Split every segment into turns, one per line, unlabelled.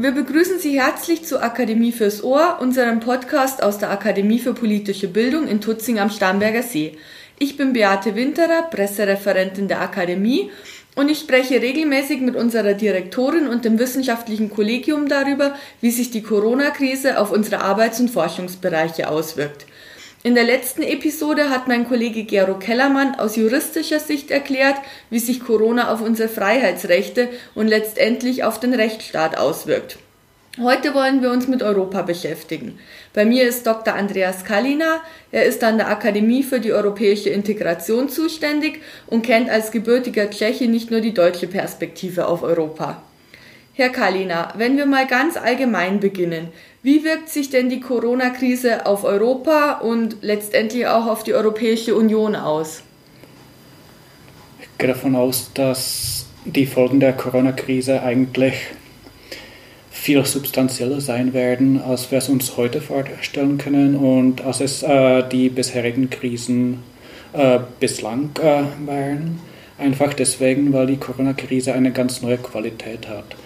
Wir begrüßen Sie herzlich zur Akademie fürs Ohr, unserem Podcast aus der Akademie für politische Bildung in Tutzing am Starnberger See. Ich bin Beate Winterer, Pressereferentin der Akademie und ich spreche regelmäßig mit unserer Direktorin und dem wissenschaftlichen Kollegium darüber, wie sich die Corona-Krise auf unsere Arbeits- und Forschungsbereiche auswirkt. In der letzten Episode hat mein Kollege Gero Kellermann aus juristischer Sicht erklärt, wie sich Corona auf unsere Freiheitsrechte und letztendlich auf den Rechtsstaat auswirkt. Heute wollen wir uns mit Europa beschäftigen. Bei mir ist Dr. Andreas Kalina. Er ist an der Akademie für die europäische Integration zuständig und kennt als gebürtiger Tscheche nicht nur die deutsche Perspektive auf Europa. Herr Kalina, wenn wir mal ganz allgemein beginnen, wie wirkt sich denn die Corona-Krise auf Europa und letztendlich auch auf die Europäische Union aus?
Ich gehe davon aus, dass die Folgen der Corona-Krise eigentlich viel substanzieller sein werden, als wir es uns heute vorstellen können und als es äh, die bisherigen Krisen äh, bislang äh, waren. Einfach deswegen, weil die Corona-Krise eine ganz neue Qualität hat.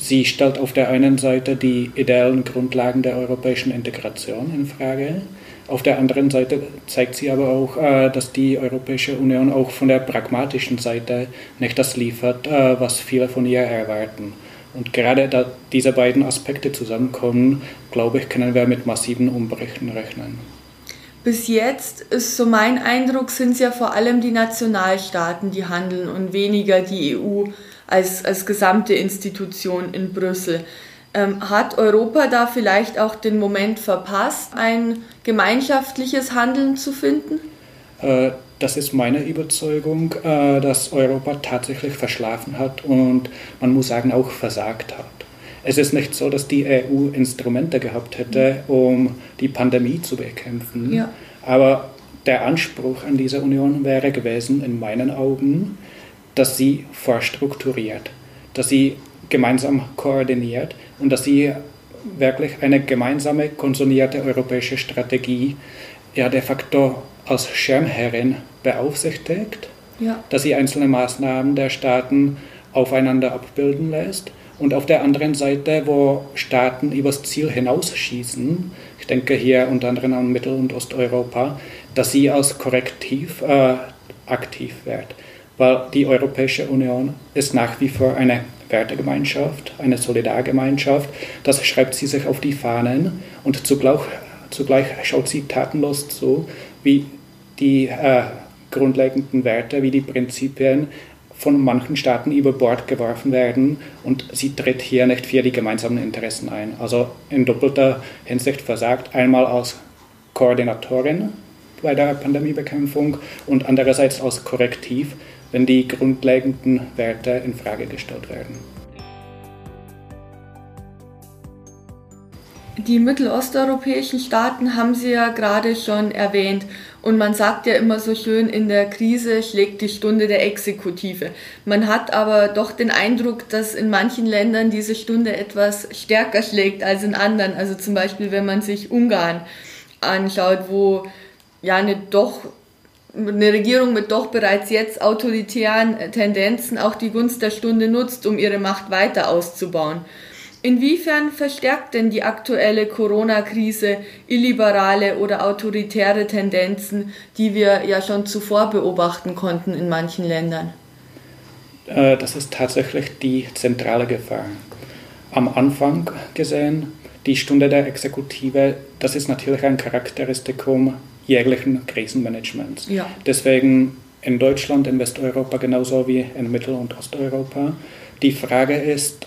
Sie stellt auf der einen Seite die ideellen Grundlagen der europäischen Integration in Frage. Auf der anderen Seite zeigt sie aber auch, äh, dass die Europäische Union auch von der pragmatischen Seite nicht das liefert, äh, was viele von ihr erwarten. Und gerade da diese beiden Aspekte zusammenkommen, glaube ich, können wir mit massiven Umbrüchen rechnen.
Bis jetzt ist so mein Eindruck, sind es ja vor allem die Nationalstaaten, die handeln und weniger die EU als, als gesamte Institution in Brüssel. Ähm, hat Europa da vielleicht auch den Moment verpasst, ein gemeinschaftliches Handeln zu finden?
Äh, das ist meine Überzeugung, äh, dass Europa tatsächlich verschlafen hat und man muss sagen auch versagt hat. Es ist nicht so, dass die EU Instrumente gehabt hätte, um die Pandemie zu bekämpfen. Ja. Aber der Anspruch an diese Union wäre gewesen, in meinen Augen, dass sie vorstrukturiert, dass sie gemeinsam koordiniert und dass sie wirklich eine gemeinsame, konsolidierte europäische Strategie ja de facto als Schirmherrin beaufsichtigt, ja. dass sie einzelne Maßnahmen der Staaten aufeinander abbilden lässt und auf der anderen Seite, wo Staaten übers Ziel hinausschießen, ich denke hier unter anderem an Mittel- und Osteuropa, dass sie als Korrektiv äh, aktiv wird weil die Europäische Union ist nach wie vor eine Wertegemeinschaft, eine Solidargemeinschaft. Das schreibt sie sich auf die Fahnen und zugleich, zugleich schaut sie tatenlos zu, wie die äh, grundlegenden Werte, wie die Prinzipien von manchen Staaten über Bord geworfen werden und sie tritt hier nicht für die gemeinsamen Interessen ein. Also in doppelter Hinsicht versagt, einmal als Koordinatorin bei der Pandemiebekämpfung und andererseits als Korrektiv wenn die grundlegenden Werte in Frage gestellt werden.
Die mittelosteuropäischen Staaten haben Sie ja gerade schon erwähnt. Und man sagt ja immer so schön, in der Krise schlägt die Stunde der Exekutive. Man hat aber doch den Eindruck, dass in manchen Ländern diese Stunde etwas stärker schlägt als in anderen. Also zum Beispiel, wenn man sich Ungarn anschaut, wo ja eine doch eine Regierung mit doch bereits jetzt autoritären Tendenzen auch die Gunst der Stunde nutzt, um ihre Macht weiter auszubauen. Inwiefern verstärkt denn die aktuelle Corona-Krise illiberale oder autoritäre Tendenzen, die wir ja schon zuvor beobachten konnten in manchen Ländern?
Äh, das ist tatsächlich die zentrale Gefahr. Am Anfang gesehen, die Stunde der Exekutive, das ist natürlich ein Charakteristikum jährlichen Krisenmanagements. Ja. Deswegen in Deutschland, in Westeuropa genauso wie in Mittel- und Osteuropa. Die Frage ist,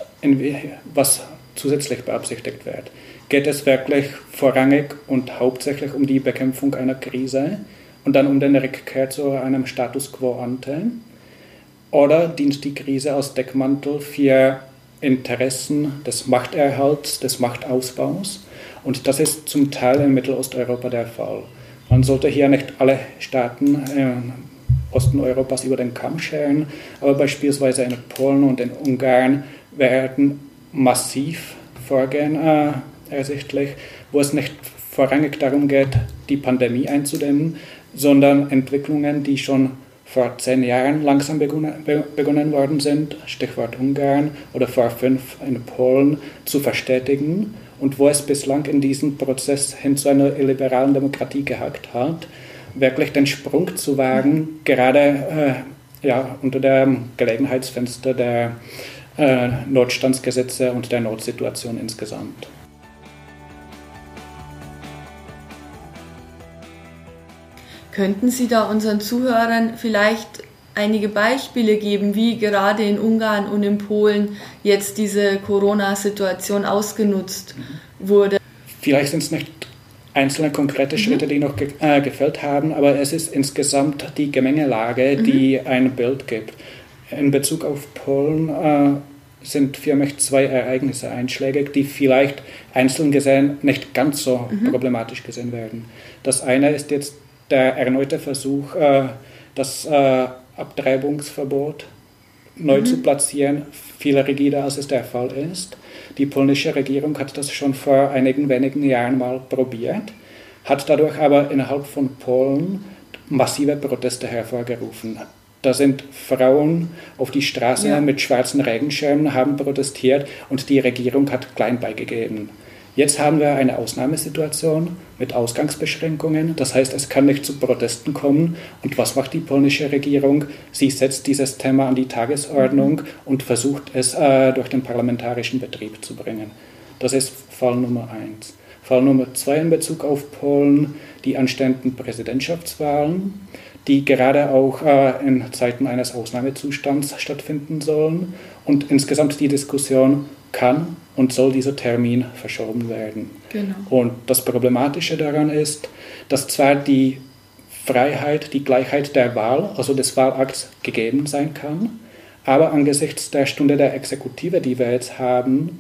was zusätzlich beabsichtigt wird. Geht es wirklich vorrangig und hauptsächlich um die Bekämpfung einer Krise und dann um den Rückkehr zu einem Status quo ante? Oder dient die Krise als Deckmantel für Interessen des Machterhalts, des Machtausbaus? Und das ist zum Teil in Mittelosteuropa der Fall. Man sollte hier nicht alle Staaten äh, Osten Europas über den Kamm scheren, aber beispielsweise in Polen und in Ungarn werden massiv Vorgehen äh, ersichtlich, wo es nicht vorrangig darum geht, die Pandemie einzudämmen, sondern Entwicklungen, die schon vor zehn Jahren langsam begonnen, begonnen worden sind, Stichwort Ungarn, oder vor fünf in Polen, zu verstetigen und wo es bislang in diesem Prozess hin zu einer illiberalen Demokratie gehackt hat, wirklich den Sprung zu wagen, gerade äh, ja, unter dem Gelegenheitsfenster der äh, Notstandsgesetze und der Notsituation insgesamt.
Könnten Sie da unseren Zuhörern vielleicht einige Beispiele geben, wie gerade in Ungarn und in Polen jetzt diese Corona-Situation ausgenutzt wurde?
Vielleicht sind es nicht einzelne konkrete mhm. Schritte, die noch ge äh, gefällt haben, aber es ist insgesamt die Gemengelage, mhm. die ein Bild gibt. In Bezug auf Polen äh, sind für mich zwei Ereignisse einschlägig, die vielleicht einzeln gesehen nicht ganz so mhm. problematisch gesehen werden. Das eine ist jetzt der erneute Versuch, äh, das äh, Abtreibungsverbot neu mhm. zu platzieren, viel rigider als es der Fall ist. Die polnische Regierung hat das schon vor einigen wenigen Jahren mal probiert, hat dadurch aber innerhalb von Polen massive Proteste hervorgerufen. Da sind Frauen auf die Straße ja. mit schwarzen Regenschirmen, haben protestiert und die Regierung hat klein beigegeben. Jetzt haben wir eine Ausnahmesituation mit Ausgangsbeschränkungen. Das heißt, es kann nicht zu Protesten kommen. Und was macht die polnische Regierung? Sie setzt dieses Thema an die Tagesordnung und versucht es äh, durch den parlamentarischen Betrieb zu bringen. Das ist Fall Nummer eins. Fall Nummer zwei in Bezug auf Polen, die anstehenden Präsidentschaftswahlen, die gerade auch äh, in Zeiten eines Ausnahmezustands stattfinden sollen. Und insgesamt die Diskussion, kann und soll dieser Termin verschoben werden. Genau. Und das Problematische daran ist, dass zwar die Freiheit, die Gleichheit der Wahl, also des Wahlakts, gegeben sein kann, aber angesichts der Stunde der Exekutive, die wir jetzt haben,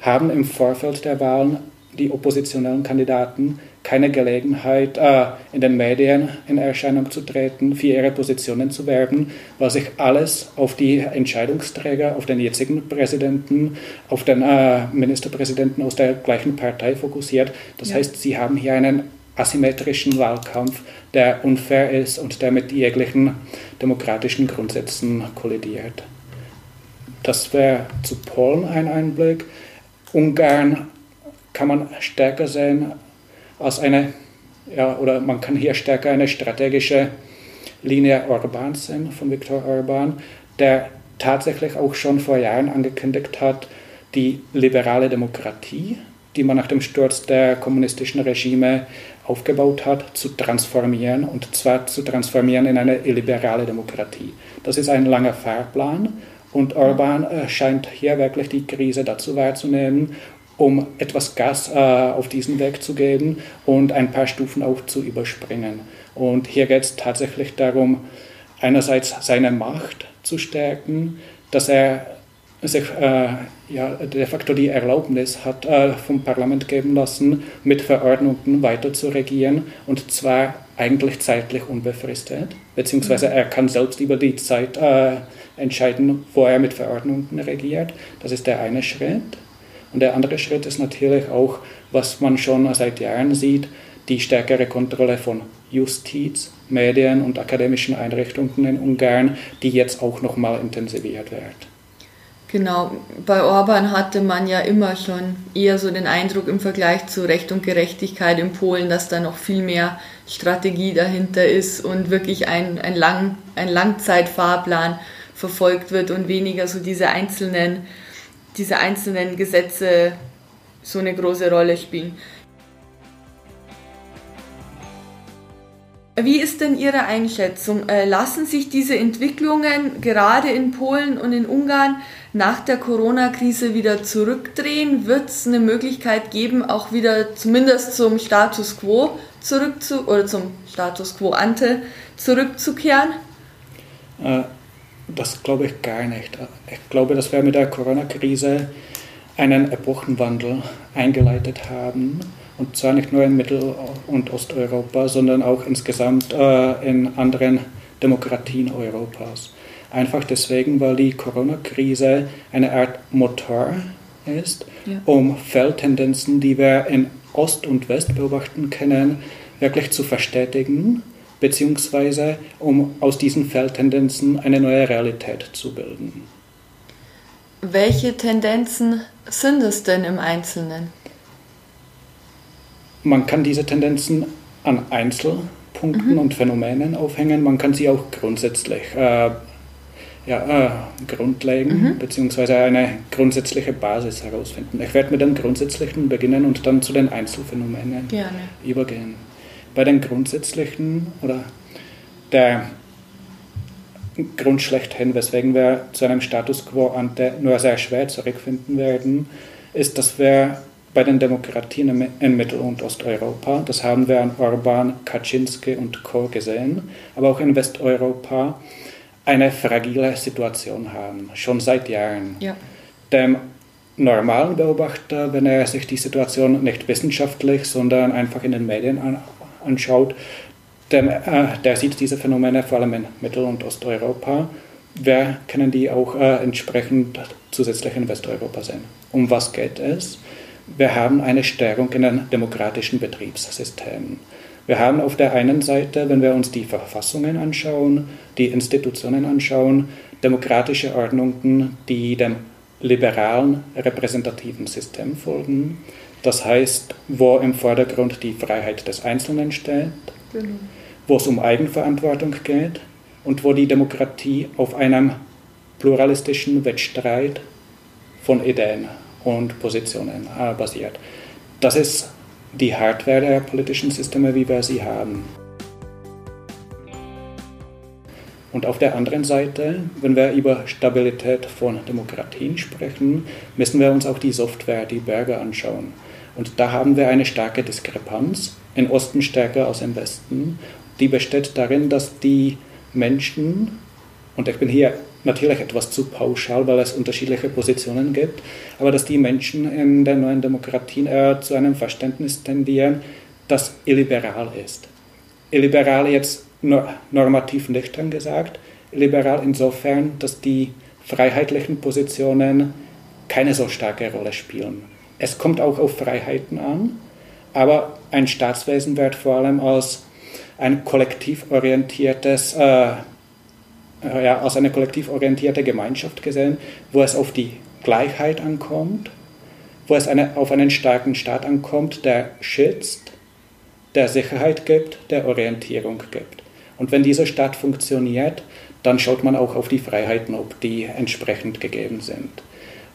haben im Vorfeld der Wahlen die oppositionellen Kandidaten keine Gelegenheit, äh, in den Medien in Erscheinung zu treten, für ihre Positionen zu werben, weil sich alles auf die Entscheidungsträger, auf den jetzigen Präsidenten, auf den äh, Ministerpräsidenten aus der gleichen Partei fokussiert. Das ja. heißt, sie haben hier einen asymmetrischen Wahlkampf, der unfair ist und der mit jeglichen demokratischen Grundsätzen kollidiert. Das wäre zu Polen ein Einblick. Ungarn kann man stärker sehen als eine, ja, oder man kann hier stärker eine strategische Linie Orbans sehen, von Viktor Orban, der tatsächlich auch schon vor Jahren angekündigt hat, die liberale Demokratie, die man nach dem Sturz der kommunistischen Regime aufgebaut hat, zu transformieren und zwar zu transformieren in eine illiberale Demokratie. Das ist ein langer Fahrplan und Orban äh, scheint hier wirklich die Krise dazu wahrzunehmen um etwas Gas äh, auf diesen Weg zu geben und ein paar Stufen auch zu überspringen. Und hier geht es tatsächlich darum, einerseits seine Macht zu stärken, dass er sich äh, ja, de facto die Erlaubnis hat äh, vom Parlament geben lassen, mit Verordnungen weiter zu regieren und zwar eigentlich zeitlich unbefristet, beziehungsweise mhm. er kann selbst über die Zeit äh, entscheiden, wo er mit Verordnungen regiert. Das ist der eine Schritt. Und der andere Schritt ist natürlich auch, was man schon seit Jahren sieht, die stärkere Kontrolle von Justiz, Medien und akademischen Einrichtungen in Ungarn, die jetzt auch nochmal intensiviert wird.
Genau, bei Orban hatte man ja immer schon eher so den Eindruck im Vergleich zu Recht und Gerechtigkeit in Polen, dass da noch viel mehr Strategie dahinter ist und wirklich ein, ein, Lang, ein Langzeitfahrplan verfolgt wird und weniger so diese einzelnen diese einzelnen Gesetze so eine große Rolle spielen. Wie ist denn Ihre Einschätzung? Äh, lassen sich diese Entwicklungen gerade in Polen und in Ungarn nach der Corona-Krise wieder zurückdrehen? Wird es eine Möglichkeit geben, auch wieder zumindest zum Status quo zurückzu oder zum Status quo ante zurückzukehren?
Äh, das glaube ich gar nicht. Ich glaube, dass wir mit der Corona-Krise einen Epochenwandel eingeleitet haben. Und zwar nicht nur in Mittel- und Osteuropa, sondern auch insgesamt äh, in anderen Demokratien Europas. Einfach deswegen, weil die Corona-Krise eine Art Motor ist, ja. um Feldtendenzen, die wir in Ost und West beobachten können, wirklich zu verstetigen beziehungsweise um aus diesen Fehltendenzen eine neue Realität zu bilden.
Welche Tendenzen sind es denn im Einzelnen?
Man kann diese Tendenzen an Einzelpunkten mhm. und Phänomenen aufhängen, man kann sie auch grundsätzlich äh, ja, äh, grundlegen, mhm. beziehungsweise eine grundsätzliche Basis herausfinden. Ich werde mit den grundsätzlichen beginnen und dann zu den Einzelfänomenen Gerne. übergehen. Bei den grundsätzlichen oder der Grund schlechthin, weswegen wir zu einem Status quo ante nur sehr schwer zurückfinden werden, ist, dass wir bei den Demokratien in Mittel- und Osteuropa, das haben wir an Orban, Kaczynski und Co. gesehen, aber auch in Westeuropa, eine fragile Situation haben, schon seit Jahren. Ja. Dem normalen Beobachter, wenn er sich die Situation nicht wissenschaftlich, sondern einfach in den Medien anschaut, dem, äh, der sieht diese Phänomene vor allem in Mittel- und Osteuropa. Wir können die auch äh, entsprechend zusätzlich in Westeuropa sehen. Um was geht es? Wir haben eine Stärkung in den demokratischen Betriebssystemen. Wir haben auf der einen Seite, wenn wir uns die Verfassungen anschauen, die Institutionen anschauen, demokratische Ordnungen, die dem liberalen repräsentativen System folgen. Das heißt, wo im Vordergrund die Freiheit des Einzelnen steht, genau. wo es um Eigenverantwortung geht und wo die Demokratie auf einem pluralistischen Wettstreit von Ideen und Positionen äh, basiert. Das ist die Hardware der politischen Systeme, wie wir sie haben. Und auf der anderen Seite, wenn wir über Stabilität von Demokratien sprechen, müssen wir uns auch die Software, die Bürger anschauen. Und da haben wir eine starke Diskrepanz, im Osten stärker als im Westen. Die besteht darin, dass die Menschen, und ich bin hier natürlich etwas zu pauschal, weil es unterschiedliche Positionen gibt, aber dass die Menschen in den neuen Demokratien eher zu einem Verständnis tendieren, das illiberal ist. Illiberal jetzt normativ nüchtern gesagt, illiberal insofern, dass die freiheitlichen Positionen keine so starke Rolle spielen. Es kommt auch auf Freiheiten an, aber ein Staatswesen wird vor allem als ein kollektiv orientiertes äh, äh, ja, als eine kollektiv orientierte Gemeinschaft gesehen, wo es auf die Gleichheit ankommt, wo es eine, auf einen starken Staat ankommt, der schützt, der Sicherheit gibt, der Orientierung gibt. Und wenn dieser Staat funktioniert, dann schaut man auch auf die Freiheiten, ob die entsprechend gegeben sind.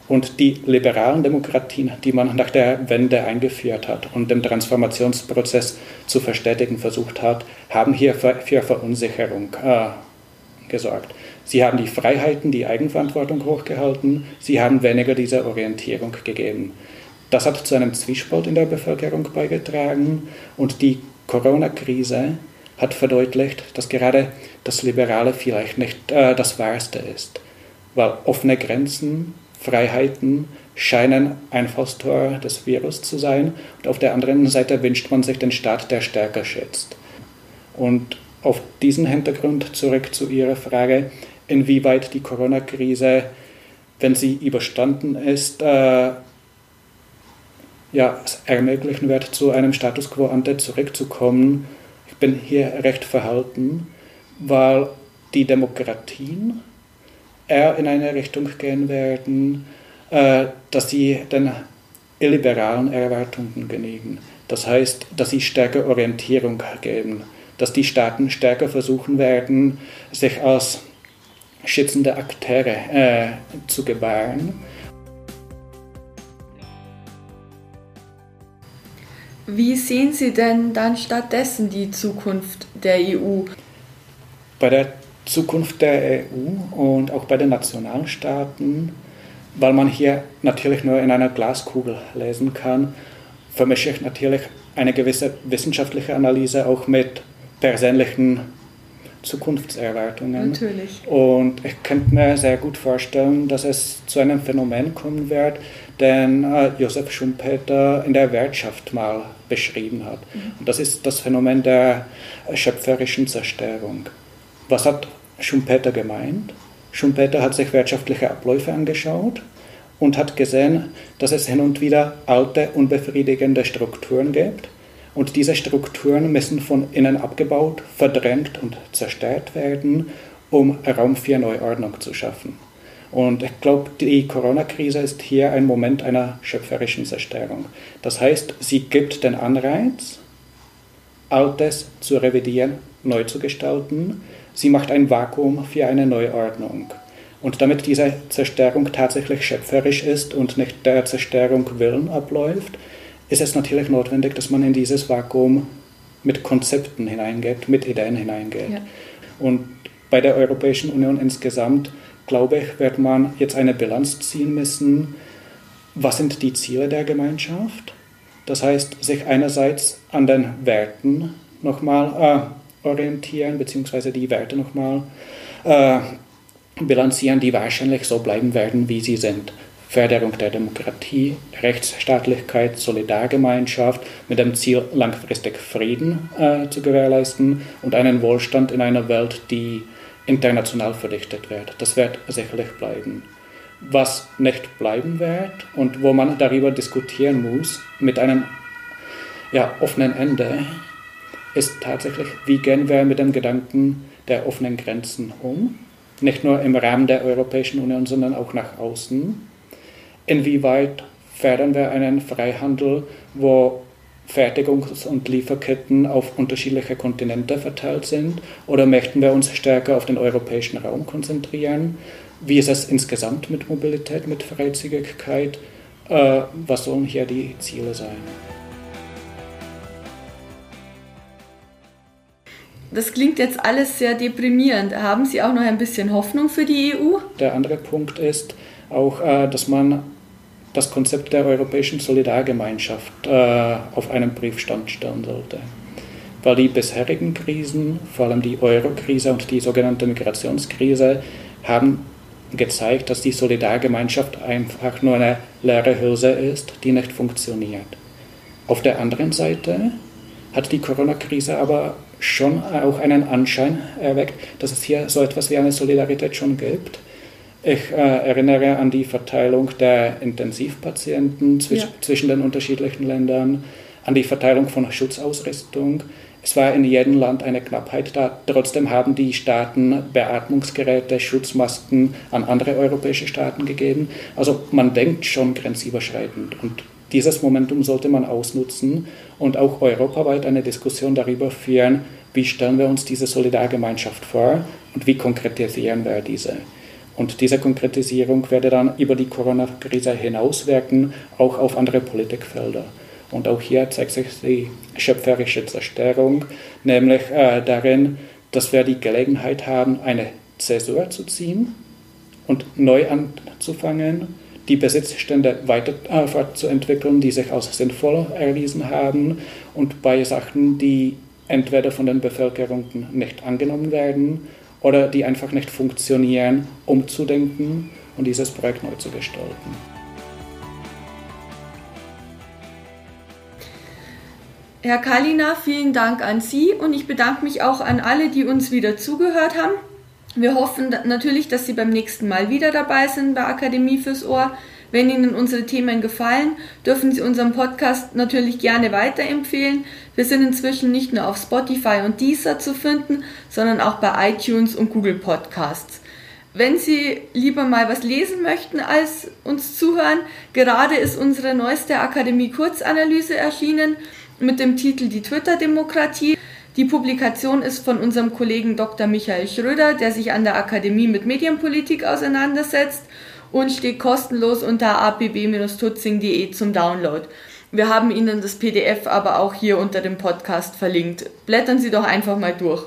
Und die liberalen Demokratien, die man nach der Wende eingeführt hat und den Transformationsprozess zu verstetigen versucht hat, haben hier für, für Verunsicherung äh, gesorgt. Sie haben die Freiheiten, die Eigenverantwortung hochgehalten, sie haben weniger diese Orientierung gegeben. Das hat zu einem Zwiespalt in der Bevölkerung beigetragen und die Corona-Krise hat verdeutlicht, dass gerade das Liberale vielleicht nicht äh, das Wahrste ist, weil offene Grenzen, Freiheiten scheinen Einfallstor des Virus zu sein und auf der anderen Seite wünscht man sich den Staat, der stärker schätzt. Und auf diesen Hintergrund zurück zu Ihrer Frage, inwieweit die Corona-Krise, wenn sie überstanden ist, äh, ja, es ermöglichen wird, zu einem Status quo ante zurückzukommen. Ich bin hier recht verhalten, weil die Demokratien eher in eine Richtung gehen werden, äh, dass sie den illiberalen Erwartungen genügen. Das heißt, dass sie stärker Orientierung geben dass die Staaten stärker versuchen werden, sich als schützende Akteure äh, zu gebären.
Wie sehen Sie denn dann stattdessen die Zukunft der EU?
Bei der Zukunft der EU und auch bei den Nationalstaaten, weil man hier natürlich nur in einer Glaskugel lesen kann, vermische ich natürlich eine gewisse wissenschaftliche Analyse auch mit persönlichen Zukunftserwartungen.
Natürlich.
Und ich könnte mir sehr gut vorstellen, dass es zu einem Phänomen kommen wird, den äh, Josef Schumpeter in der Wirtschaft mal beschrieben hat. Mhm. Und das ist das Phänomen der schöpferischen Zerstörung. Was hat Schumpeter gemeint? Schumpeter hat sich wirtschaftliche Abläufe angeschaut und hat gesehen, dass es hin und wieder alte, unbefriedigende Strukturen gibt Und diese Strukturen müssen von innen abgebaut, verdrängt und zerstört werden, um Raum für Neuordnung zu schaffen. Und ich glaube, die Corona-Krise ist hier ein Moment einer schöpferischen Zerstörung. Das heißt, sie gibt den Anreiz, Altes zu revidieren, neu zu gestalten. Sie macht ein Vakuum für eine Neuordnung. Und damit diese Zerstörung tatsächlich schöpferisch ist und nicht der Zerstörung Willen abläuft, ist es natürlich notwendig, dass man in dieses Vakuum mit Konzepten hineingeht, mit Ideen hineingeht. Ja. Und bei der Europäischen Union insgesamt glaube ich, wird man jetzt eine Bilanz ziehen müssen. Was sind die Ziele der Gemeinschaft? Das heißt, sich einerseits an den Werten nochmal äh, orientieren, beziehungsweise die Werte nochmal äh, bilanzieren, die wahrscheinlich so bleiben werden, wie sie sind. Förderung der Demokratie, Rechtsstaatlichkeit, Solidargemeinschaft mit dem Ziel, langfristig Frieden äh, zu gewährleisten und einen Wohlstand in einer Welt, die international verdichtet wird. Das wird sicherlich bleiben. Was nicht bleiben wird und wo man darüber diskutieren muss, mit einem ja, offenen Ende, ist tatsächlich, wie gehen wir mit dem Gedanken der offenen Grenzen um? Nicht nur im Rahmen der Europäischen Union, sondern auch nach außen. Inwieweit fördern wir einen Freihandel, wo Fertigungs- und Lieferketten auf unterschiedliche Kontinente verteilt sind? Oder möchten wir uns stärker auf den europäischen Raum konzentrieren? Wie ist es insgesamt mit Mobilität, mit Freizügigkeit? Äh, was sollen hier die Ziele sein?
Das klingt jetzt alles sehr deprimierend. Haben Sie auch noch ein bisschen Hoffnung für die EU?
Der andere Punkt ist auch, äh, dass man das Konzept der europäischen Solidargemeinschaft äh, auf einen Briefstand stellen sollte. Weil die bisherigen Krisen, vor allem die Euro-Krise und die sogenannte Migrationskrise, haben gezeigt, dass die Solidargemeinschaft einfach nur eine leere Hülse ist, die nicht funktioniert. Auf der anderen Seite hat die Corona-Krise aber schon auch einen Anschein erweckt, dass es hier so etwas wie eine Solidarität schon gibt ich äh, erinnere an die Verteilung der Intensivpatienten zwisch ja. zwischen den unterschiedlichen Ländern, an die Verteilung von Schutzausrüstung. Es war in jedem Land eine Knappheit da. Trotzdem haben die Staaten Beatmungsgeräte, Schutzmasken an andere europäische Staaten gegeben. Also man denkt schon grenzüberschreitend. Und dieses Momentum sollte man ausnutzen und auch europaweit eine Diskussion darüber führen, wie stellen wir uns diese Solidargemeinschaft vor und wie konkretisieren wir diese. Und diese Konkretisierung werde dann über die Corona-Krise hinauswirken, auch auf andere Politikfelder. Und auch hier zeigt sich die schöpferische Zerstörung, nämlich äh, darin, dass wir die Gelegenheit haben, eine Zäsur zu ziehen und neu anzufangen, die Besitzstände weiter äh, fortzuentwickeln, die sich als sinnvoll erwiesen haben und bei Sachen, die entweder von den Bevölkerungen nicht angenommen werden oder die einfach nicht funktionieren, umzudenken und dieses Projekt neu zu gestalten.
Herr Kalina, vielen Dank an Sie und ich bedanke mich auch an alle, die uns wieder zugehört haben. Wir hoffen natürlich, dass Sie beim nächsten Mal wieder dabei sind bei Akademie fürs Ohr. Wenn Ihnen unsere Themen gefallen, dürfen Sie unseren Podcast natürlich gerne weiterempfehlen. Wir sind inzwischen nicht nur auf Spotify und Deezer zu finden, sondern auch bei iTunes und Google Podcasts. Wenn Sie lieber mal was lesen möchten als uns zuhören, gerade ist unsere neueste Akademie Kurzanalyse erschienen mit dem Titel Die Twitter-Demokratie. Die Publikation ist von unserem Kollegen Dr. Michael Schröder, der sich an der Akademie mit Medienpolitik auseinandersetzt und steht kostenlos unter apb-tutzing.de zum Download. Wir haben Ihnen das PDF aber auch hier unter dem Podcast verlinkt. Blättern Sie doch einfach mal durch.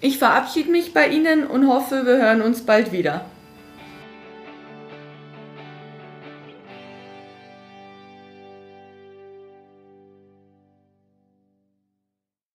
Ich verabschiede mich bei Ihnen und hoffe, wir hören uns bald wieder.